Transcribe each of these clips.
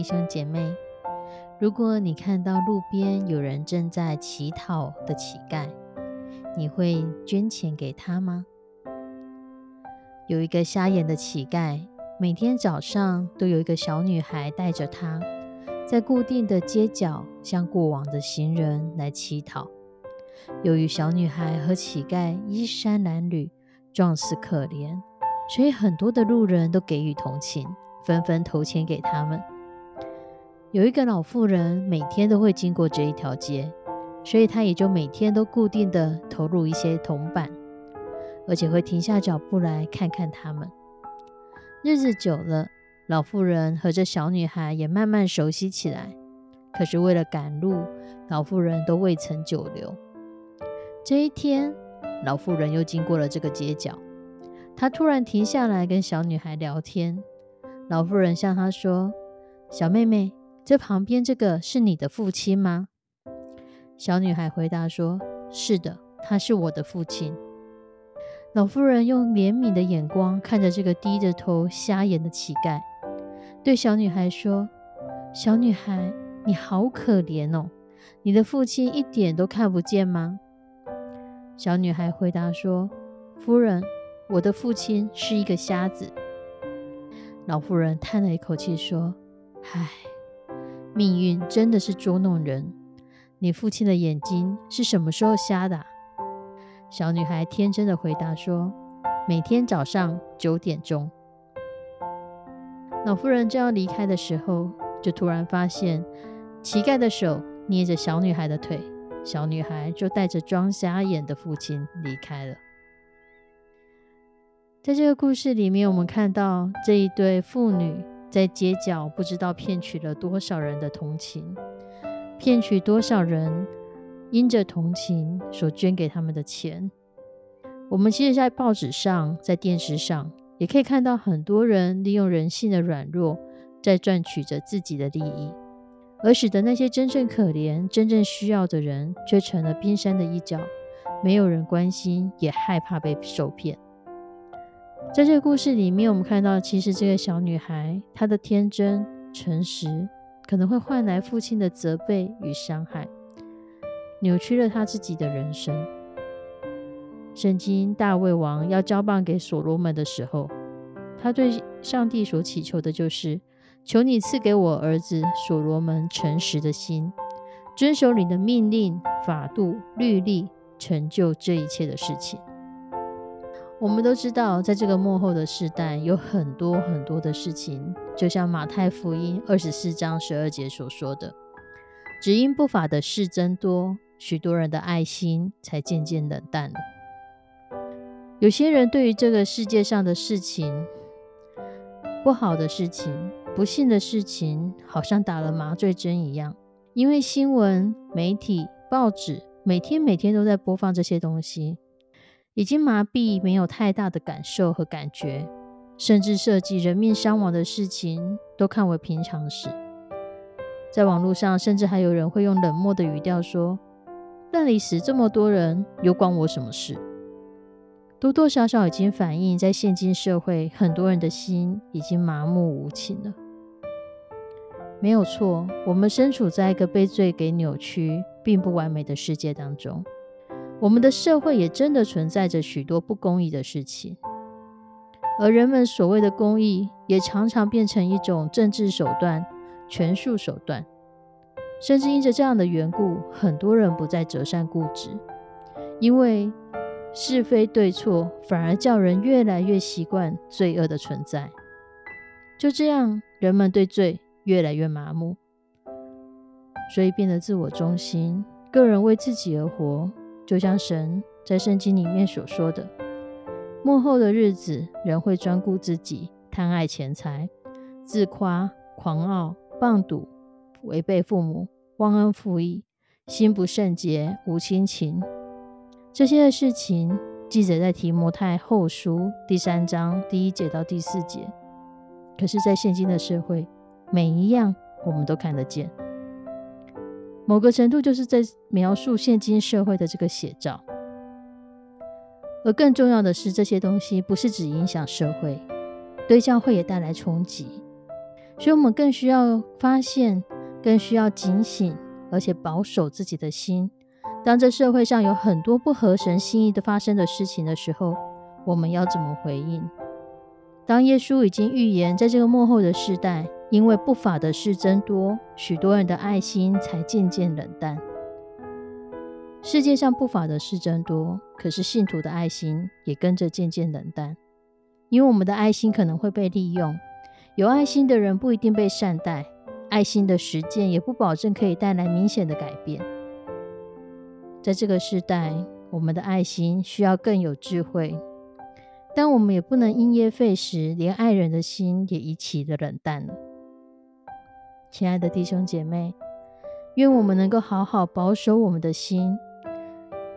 弟兄姐妹，如果你看到路边有人正在乞讨的乞丐，你会捐钱给他吗？有一个瞎眼的乞丐，每天早上都有一个小女孩带着他，在固定的街角向过往的行人来乞讨。由于小女孩和乞丐衣衫褴褛、状似可怜，所以很多的路人都给予同情。纷纷投钱给他们。有一个老妇人每天都会经过这一条街，所以她也就每天都固定的投入一些铜板，而且会停下脚步来看看他们。日子久了，老妇人和这小女孩也慢慢熟悉起来。可是为了赶路，老妇人都未曾久留。这一天，老妇人又经过了这个街角，她突然停下来跟小女孩聊天。老妇人向她说：“小妹妹，这旁边这个是你的父亲吗？”小女孩回答说：“是的，他是我的父亲。”老妇人用怜悯的眼光看着这个低着头、瞎眼的乞丐，对小女孩说：“小女孩，你好可怜哦，你的父亲一点都看不见吗？”小女孩回答说：“夫人，我的父亲是一个瞎子。”老妇人叹了一口气说：“唉，命运真的是捉弄人。你父亲的眼睛是什么时候瞎的？”小女孩天真的回答说：“每天早上九点钟。”老妇人正要离开的时候，就突然发现乞丐的手捏着小女孩的腿，小女孩就带着装瞎眼的父亲离开了。在这个故事里面，我们看到这一对父女在街角不知道骗取了多少人的同情，骗取多少人因着同情所捐给他们的钱。我们其实，在报纸上、在电视上，也可以看到很多人利用人性的软弱，在赚取着自己的利益，而使得那些真正可怜、真正需要的人，却成了冰山的一角，没有人关心，也害怕被受骗。在这个故事里面，我们看到，其实这个小女孩她的天真、诚实，可能会换来父亲的责备与伤害，扭曲了她自己的人生。圣经大卫王要交棒给所罗门的时候，他对上帝所祈求的就是：求你赐给我儿子所罗门诚实的心，遵守你的命令、法度、律例，成就这一切的事情。我们都知道，在这个幕后的时代，有很多很多的事情，就像马太福音二十四章十二节所说的：“只因不法的事增多，许多人的爱心才渐渐冷淡了。”有些人对于这个世界上的事情、不好的事情、不幸的事情，好像打了麻醉针一样，因为新闻、媒体、报纸每天每天都在播放这些东西。已经麻痹，没有太大的感受和感觉，甚至涉及人命伤亡的事情都看为平常事。在网络上，甚至还有人会用冷漠的语调说：“那里死这么多人，又关我什么事？”多多少少已经反映在现今社会，很多人的心已经麻木无情了。没有错，我们身处在一个被罪给扭曲、并不完美的世界当中。我们的社会也真的存在着许多不公义的事情，而人们所谓的公义，也常常变成一种政治手段、权术手段。甚至因着这样的缘故，很多人不再折善固执，因为是非对错反而叫人越来越习惯罪恶的存在。就这样，人们对罪越来越麻木，所以变得自我中心，个人为自己而活。就像神在圣经里面所说的：“幕后的日子，人会专顾自己，贪爱钱财，自夸、狂傲、棒赌。”违背父母，忘恩负义，心不圣洁，无亲情，这些的事情记载在提摩太后书第三章第一节到第四节。可是，在现今的社会，每一样我们都看得见，某个程度就是在描述现今社会的这个写照。而更重要的是，这些东西不是只影响社会，对教会也带来冲击，所以我们更需要发现。更需要警醒，而且保守自己的心。当这社会上有很多不合神心意的发生的事情的时候，我们要怎么回应？当耶稣已经预言，在这个幕后的世代，因为不法的事增多，许多人的爱心才渐渐冷淡。世界上不法的事增多，可是信徒的爱心也跟着渐渐冷淡，因为我们的爱心可能会被利用，有爱心的人不一定被善待。爱心的实践也不保证可以带来明显的改变。在这个时代，我们的爱心需要更有智慧，但我们也不能因噎废食，连爱人的心也一起的冷淡了。亲爱的弟兄姐妹，愿我们能够好好保守我们的心，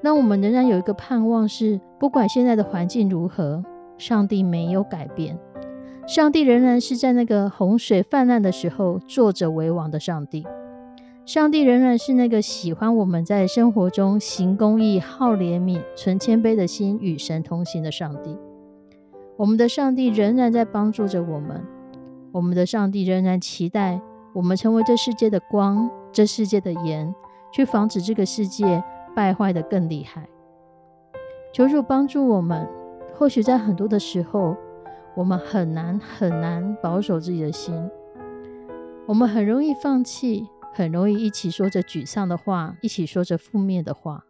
让我们仍然有一个盼望：是不管现在的环境如何，上帝没有改变。上帝仍然是在那个洪水泛滥的时候坐着为王的上帝。上帝仍然是那个喜欢我们在生活中行公义、好怜悯、存谦卑的心与神同行的上帝。我们的上帝仍然在帮助着我们。我们的上帝仍然期待我们成为这世界的光、这世界的盐，去防止这个世界败坏的更厉害。求主帮助我们。或许在很多的时候。我们很难很难保守自己的心，我们很容易放弃，很容易一起说着沮丧的话，一起说着负面的话。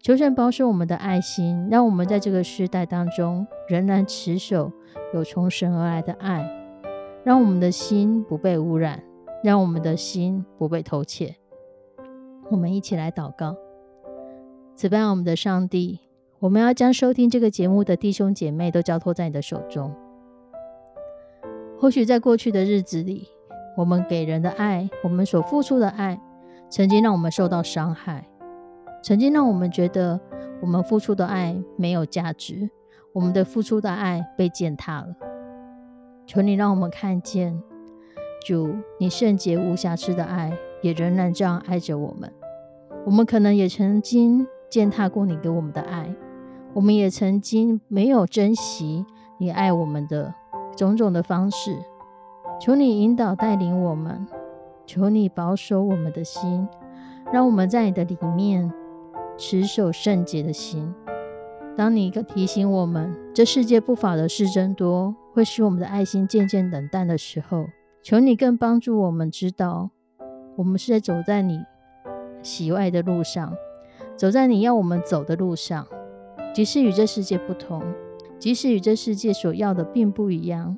求神保守我们的爱心，让我们在这个时代当中仍然持守有从神而来的爱，让我们的心不被污染，让我们的心不被偷窃。我们一起来祷告，此拜我们的上帝。我们要将收听这个节目的弟兄姐妹都交托在你的手中。或许在过去的日子里，我们给人的爱，我们所付出的爱，曾经让我们受到伤害，曾经让我们觉得我们付出的爱没有价值，我们的付出的爱被践踏了。求你让我们看见，主，你圣洁无瑕疵的爱，也仍然这样爱着我们。我们可能也曾经践踏过你给我们的爱。我们也曾经没有珍惜你爱我们的种种的方式，求你引导带领我们，求你保守我们的心，让我们在你的里面持守圣洁的心。当你一个提醒我们这世界不法的事真多，会使我们的爱心渐渐冷淡的时候，求你更帮助我们知道，我们是在走在你喜爱的路上，走在你要我们走的路上。即使与这世界不同，即使与这世界所要的并不一样，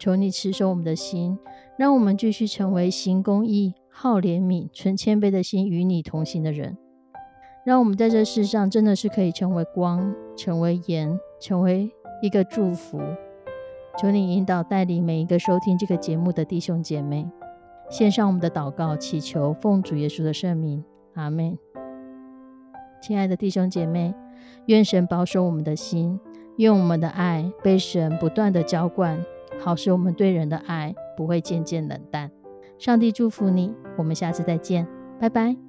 求你持守我们的心，让我们继续成为行公义、好怜悯、存谦卑的心与你同行的人。让我们在这世上真的是可以成为光，成为盐，成为一个祝福。求你引导带领每一个收听这个节目的弟兄姐妹，献上我们的祷告，祈求奉主耶稣的圣名，阿门。亲爱的弟兄姐妹。愿神保守我们的心，愿我们的爱被神不断的浇灌，好使我们对人的爱不会渐渐冷淡。上帝祝福你，我们下次再见，拜拜。